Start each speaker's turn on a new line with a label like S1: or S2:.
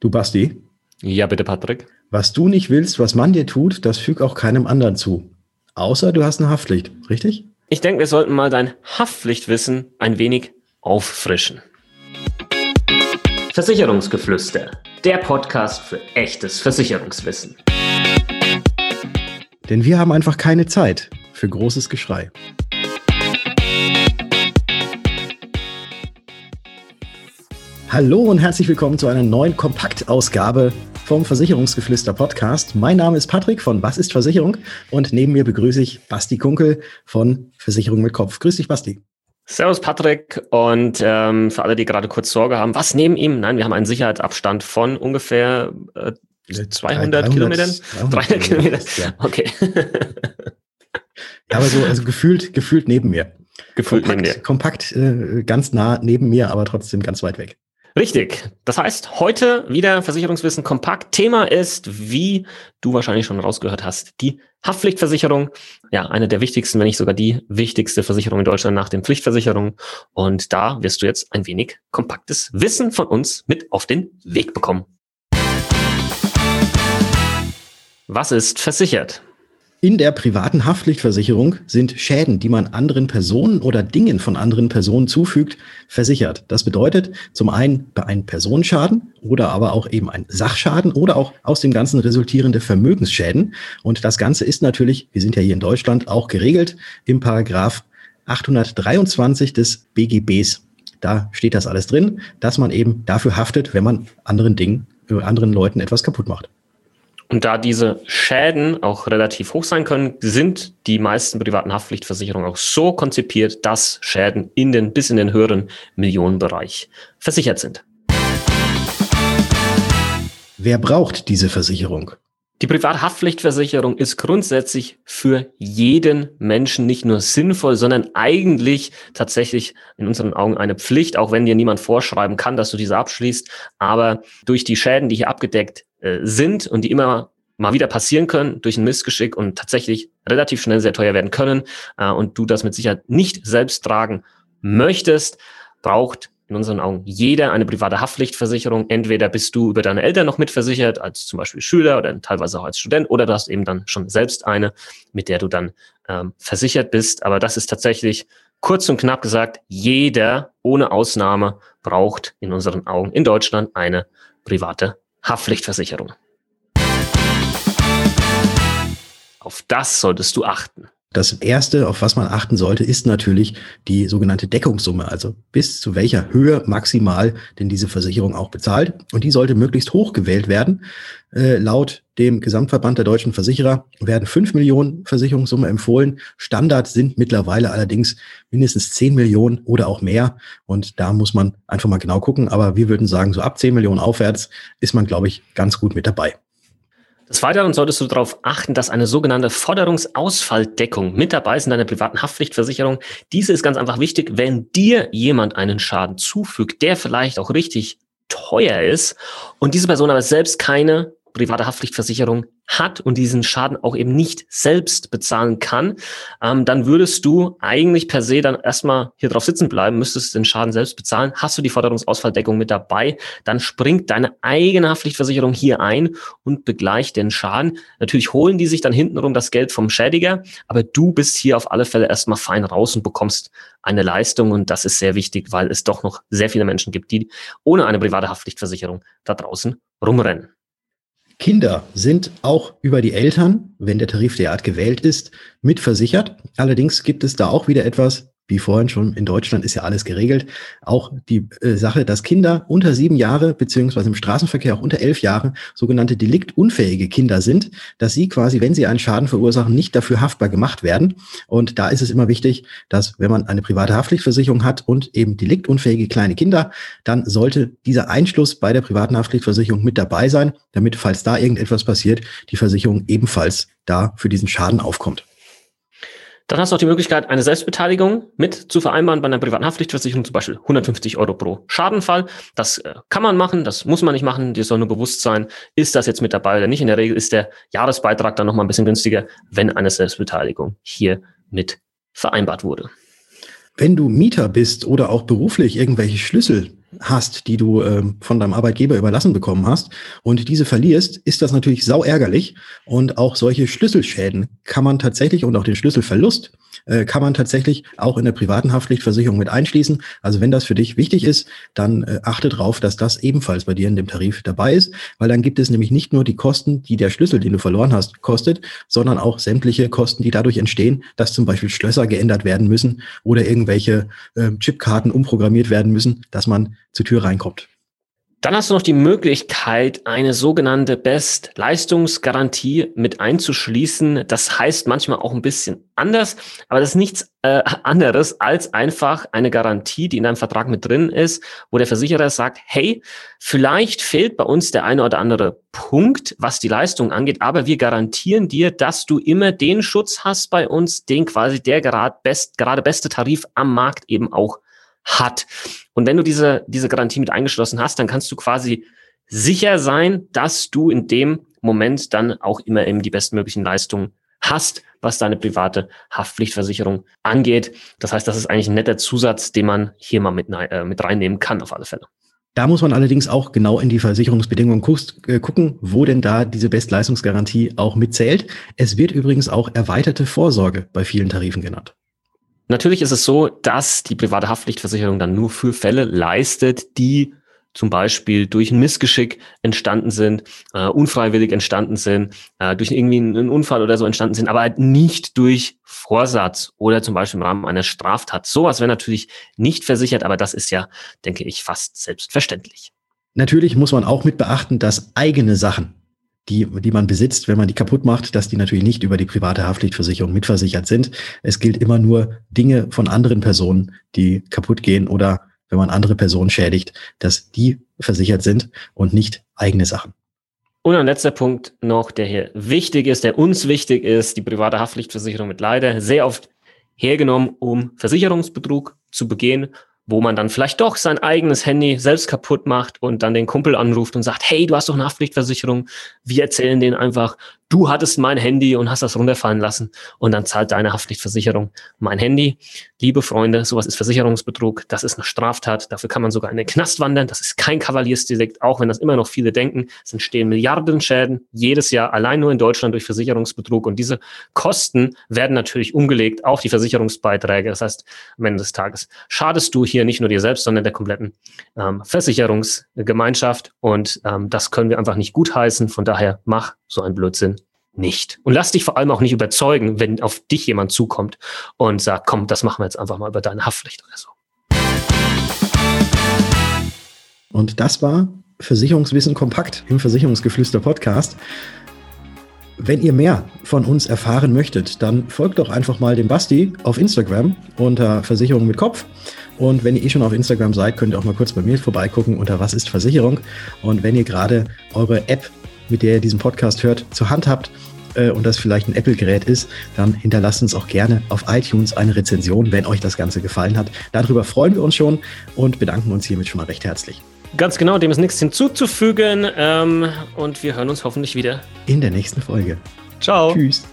S1: Du Basti?
S2: Ja, bitte, Patrick.
S1: Was du nicht willst, was man dir tut, das füg auch keinem anderen zu. Außer du hast eine Haftpflicht, richtig?
S2: Ich denke, wir sollten mal dein Haftpflichtwissen ein wenig auffrischen. Versicherungsgeflüster, der Podcast für echtes Versicherungswissen.
S1: Denn wir haben einfach keine Zeit für großes Geschrei. Hallo und herzlich willkommen zu einer neuen Kompaktausgabe vom Versicherungsgeflüster Podcast. Mein Name ist Patrick von Was ist Versicherung und neben mir begrüße ich Basti Kunkel von Versicherung mit Kopf. Grüß dich, Basti.
S2: Servus Patrick und ähm, für alle, die gerade kurz Sorge haben, was neben ihm? Nein, wir haben einen Sicherheitsabstand von ungefähr äh, 200 300, Kilometern? 300, 300 Kilometer. Ja. Okay.
S1: ja, aber so also gefühlt, gefühlt neben mir.
S2: Gefühlt
S1: kompakt,
S2: neben dir.
S1: Kompakt, äh, ganz nah neben mir, aber trotzdem ganz weit weg.
S2: Richtig. Das heißt, heute wieder Versicherungswissen kompakt. Thema ist, wie du wahrscheinlich schon rausgehört hast, die Haftpflichtversicherung. Ja, eine der wichtigsten, wenn nicht sogar die wichtigste Versicherung in Deutschland nach den Pflichtversicherungen. Und da wirst du jetzt ein wenig kompaktes Wissen von uns mit auf den Weg bekommen. Was ist versichert?
S1: In der privaten Haftpflichtversicherung sind Schäden, die man anderen Personen oder Dingen von anderen Personen zufügt, versichert. Das bedeutet zum einen ein Personenschaden oder aber auch eben ein Sachschaden oder auch aus dem Ganzen resultierende Vermögensschäden. Und das Ganze ist natürlich, wir sind ja hier in Deutschland, auch geregelt im Paragraph 823 des BGBs. Da steht das alles drin, dass man eben dafür haftet, wenn man anderen Dingen, äh, anderen Leuten etwas kaputt macht.
S2: Und da diese Schäden auch relativ hoch sein können, sind die meisten privaten Haftpflichtversicherungen auch so konzipiert, dass Schäden in den, bis in den höheren Millionenbereich versichert sind.
S1: Wer braucht diese Versicherung?
S2: Die Privathaftpflichtversicherung ist grundsätzlich für jeden Menschen nicht nur sinnvoll, sondern eigentlich tatsächlich in unseren Augen eine Pflicht, auch wenn dir niemand vorschreiben kann, dass du diese abschließt. Aber durch die Schäden, die hier abgedeckt äh, sind und die immer mal wieder passieren können durch ein Missgeschick und tatsächlich relativ schnell sehr teuer werden können äh, und du das mit Sicherheit nicht selbst tragen möchtest, braucht in unseren Augen jeder eine private Haftpflichtversicherung. Entweder bist du über deine Eltern noch mitversichert, als zum Beispiel Schüler oder teilweise auch als Student, oder du hast eben dann schon selbst eine, mit der du dann ähm, versichert bist. Aber das ist tatsächlich kurz und knapp gesagt, jeder ohne Ausnahme braucht in unseren Augen in Deutschland eine private Haftpflichtversicherung. Auf das solltest du achten.
S1: Das erste, auf was man achten sollte, ist natürlich die sogenannte Deckungssumme. Also bis zu welcher Höhe maximal denn diese Versicherung auch bezahlt. Und die sollte möglichst hoch gewählt werden. Äh, laut dem Gesamtverband der deutschen Versicherer werden fünf Millionen Versicherungssumme empfohlen. Standard sind mittlerweile allerdings mindestens zehn Millionen oder auch mehr. Und da muss man einfach mal genau gucken. Aber wir würden sagen, so ab zehn Millionen aufwärts ist man, glaube ich, ganz gut mit dabei.
S2: Des Weiteren solltest du darauf achten, dass eine sogenannte Forderungsausfalldeckung mit dabei ist in deiner privaten Haftpflichtversicherung. Diese ist ganz einfach wichtig, wenn dir jemand einen Schaden zufügt, der vielleicht auch richtig teuer ist und diese Person aber selbst keine private Haftpflichtversicherung hat und diesen Schaden auch eben nicht selbst bezahlen kann, ähm, dann würdest du eigentlich per se dann erstmal hier drauf sitzen bleiben, müsstest den Schaden selbst bezahlen. Hast du die Forderungsausfalldeckung mit dabei, dann springt deine eigene Haftpflichtversicherung hier ein und begleicht den Schaden. Natürlich holen die sich dann hintenrum das Geld vom Schädiger, aber du bist hier auf alle Fälle erstmal fein raus und bekommst eine Leistung und das ist sehr wichtig, weil es doch noch sehr viele Menschen gibt, die ohne eine private Haftpflichtversicherung da draußen rumrennen.
S1: Kinder sind auch über die Eltern, wenn der Tarif derart gewählt ist, mitversichert. Allerdings gibt es da auch wieder etwas, wie vorhin schon, in Deutschland ist ja alles geregelt. Auch die äh, Sache, dass Kinder unter sieben Jahre, beziehungsweise im Straßenverkehr auch unter elf Jahre, sogenannte deliktunfähige Kinder sind, dass sie quasi, wenn sie einen Schaden verursachen, nicht dafür haftbar gemacht werden. Und da ist es immer wichtig, dass wenn man eine private Haftpflichtversicherung hat und eben deliktunfähige kleine Kinder, dann sollte dieser Einschluss bei der privaten Haftpflichtversicherung mit dabei sein, damit, falls da irgendetwas passiert, die Versicherung ebenfalls da für diesen Schaden aufkommt.
S2: Dann hast du auch die Möglichkeit, eine Selbstbeteiligung mit zu vereinbaren bei einer privaten Haftpflichtversicherung, zum Beispiel 150 Euro pro Schadenfall. Das äh, kann man machen, das muss man nicht machen. Dir soll nur bewusst sein, ist das jetzt mit dabei oder nicht. In der Regel ist der Jahresbeitrag dann nochmal ein bisschen günstiger, wenn eine Selbstbeteiligung hier mit vereinbart wurde.
S1: Wenn du Mieter bist oder auch beruflich irgendwelche Schlüssel hast, die du äh, von deinem Arbeitgeber überlassen bekommen hast und diese verlierst, ist das natürlich sau ärgerlich. Und auch solche Schlüsselschäden kann man tatsächlich und auch den Schlüsselverlust äh, kann man tatsächlich auch in der privaten Haftpflichtversicherung mit einschließen. Also wenn das für dich wichtig ist, dann äh, achte darauf, dass das ebenfalls bei dir in dem Tarif dabei ist, weil dann gibt es nämlich nicht nur die Kosten, die der Schlüssel, den du verloren hast, kostet, sondern auch sämtliche Kosten, die dadurch entstehen, dass zum Beispiel Schlösser geändert werden müssen oder irgendwelche äh, Chipkarten umprogrammiert werden müssen, dass man zur Tür reinkommt.
S2: Dann hast du noch die Möglichkeit, eine sogenannte Best-Leistungsgarantie mit einzuschließen. Das heißt manchmal auch ein bisschen anders, aber das ist nichts äh, anderes als einfach eine Garantie, die in deinem Vertrag mit drin ist, wo der Versicherer sagt, hey, vielleicht fehlt bei uns der eine oder andere Punkt, was die Leistung angeht, aber wir garantieren dir, dass du immer den Schutz hast bei uns, den quasi der gerade, best, gerade beste Tarif am Markt eben auch hat. Und wenn du diese, diese Garantie mit eingeschlossen hast, dann kannst du quasi sicher sein, dass du in dem Moment dann auch immer eben die bestmöglichen Leistungen hast, was deine private Haftpflichtversicherung angeht. Das heißt, das ist eigentlich ein netter Zusatz, den man hier mal mit, äh, mit reinnehmen kann, auf alle Fälle.
S1: Da muss man allerdings auch genau in die Versicherungsbedingungen äh, gucken, wo denn da diese Bestleistungsgarantie auch mitzählt. Es wird übrigens auch erweiterte Vorsorge bei vielen Tarifen genannt.
S2: Natürlich ist es so, dass die private Haftpflichtversicherung dann nur für Fälle leistet, die zum Beispiel durch ein Missgeschick entstanden sind, äh, unfreiwillig entstanden sind, äh, durch irgendwie einen Unfall oder so entstanden sind, aber halt nicht durch Vorsatz oder zum Beispiel im Rahmen einer Straftat. Sowas wäre natürlich nicht versichert, aber das ist ja, denke ich, fast selbstverständlich.
S1: Natürlich muss man auch mit beachten, dass eigene Sachen die, die man besitzt, wenn man die kaputt macht, dass die natürlich nicht über die private Haftpflichtversicherung mitversichert sind. Es gilt immer nur Dinge von anderen Personen, die kaputt gehen oder wenn man andere Personen schädigt, dass die versichert sind und nicht eigene Sachen.
S2: Und ein letzter Punkt noch, der hier wichtig ist, der uns wichtig ist, die private Haftpflichtversicherung wird leider sehr oft hergenommen, um Versicherungsbetrug zu begehen wo man dann vielleicht doch sein eigenes Handy selbst kaputt macht und dann den Kumpel anruft und sagt, hey, du hast doch eine Haftpflichtversicherung. Wir erzählen denen einfach, du hattest mein Handy und hast das runterfallen lassen und dann zahlt deine Haftpflichtversicherung mein Handy. Liebe Freunde, sowas ist Versicherungsbetrug, das ist eine Straftat, dafür kann man sogar in den Knast wandern, das ist kein Kavaliersdelikt, auch wenn das immer noch viele denken. Es entstehen Milliarden Schäden jedes Jahr allein nur in Deutschland durch Versicherungsbetrug und diese Kosten werden natürlich umgelegt auf die Versicherungsbeiträge. Das heißt, am Ende des Tages schadest du hier nicht nur dir selbst, sondern der kompletten ähm, Versicherungsgemeinschaft und ähm, das können wir einfach nicht gutheißen. Von daher mach so ein Blödsinn nicht. Und lass dich vor allem auch nicht überzeugen, wenn auf dich jemand zukommt und sagt, komm, das machen wir jetzt einfach mal über deine Haftpflicht oder so.
S1: Und das war Versicherungswissen kompakt im Versicherungsgeflüster Podcast. Wenn ihr mehr von uns erfahren möchtet, dann folgt doch einfach mal dem Basti auf Instagram unter Versicherung mit Kopf. Und wenn ihr eh schon auf Instagram seid, könnt ihr auch mal kurz bei mir vorbeigucken unter Was ist Versicherung. Und wenn ihr gerade eure App mit der ihr diesen Podcast hört, zur Hand habt äh, und das vielleicht ein Apple-Gerät ist, dann hinterlasst uns auch gerne auf iTunes eine Rezension, wenn euch das Ganze gefallen hat. Darüber freuen wir uns schon und bedanken uns hiermit schon mal recht herzlich.
S2: Ganz genau, dem ist nichts hinzuzufügen ähm, und wir hören uns hoffentlich wieder
S1: in der nächsten Folge.
S2: Ciao. Tschüss.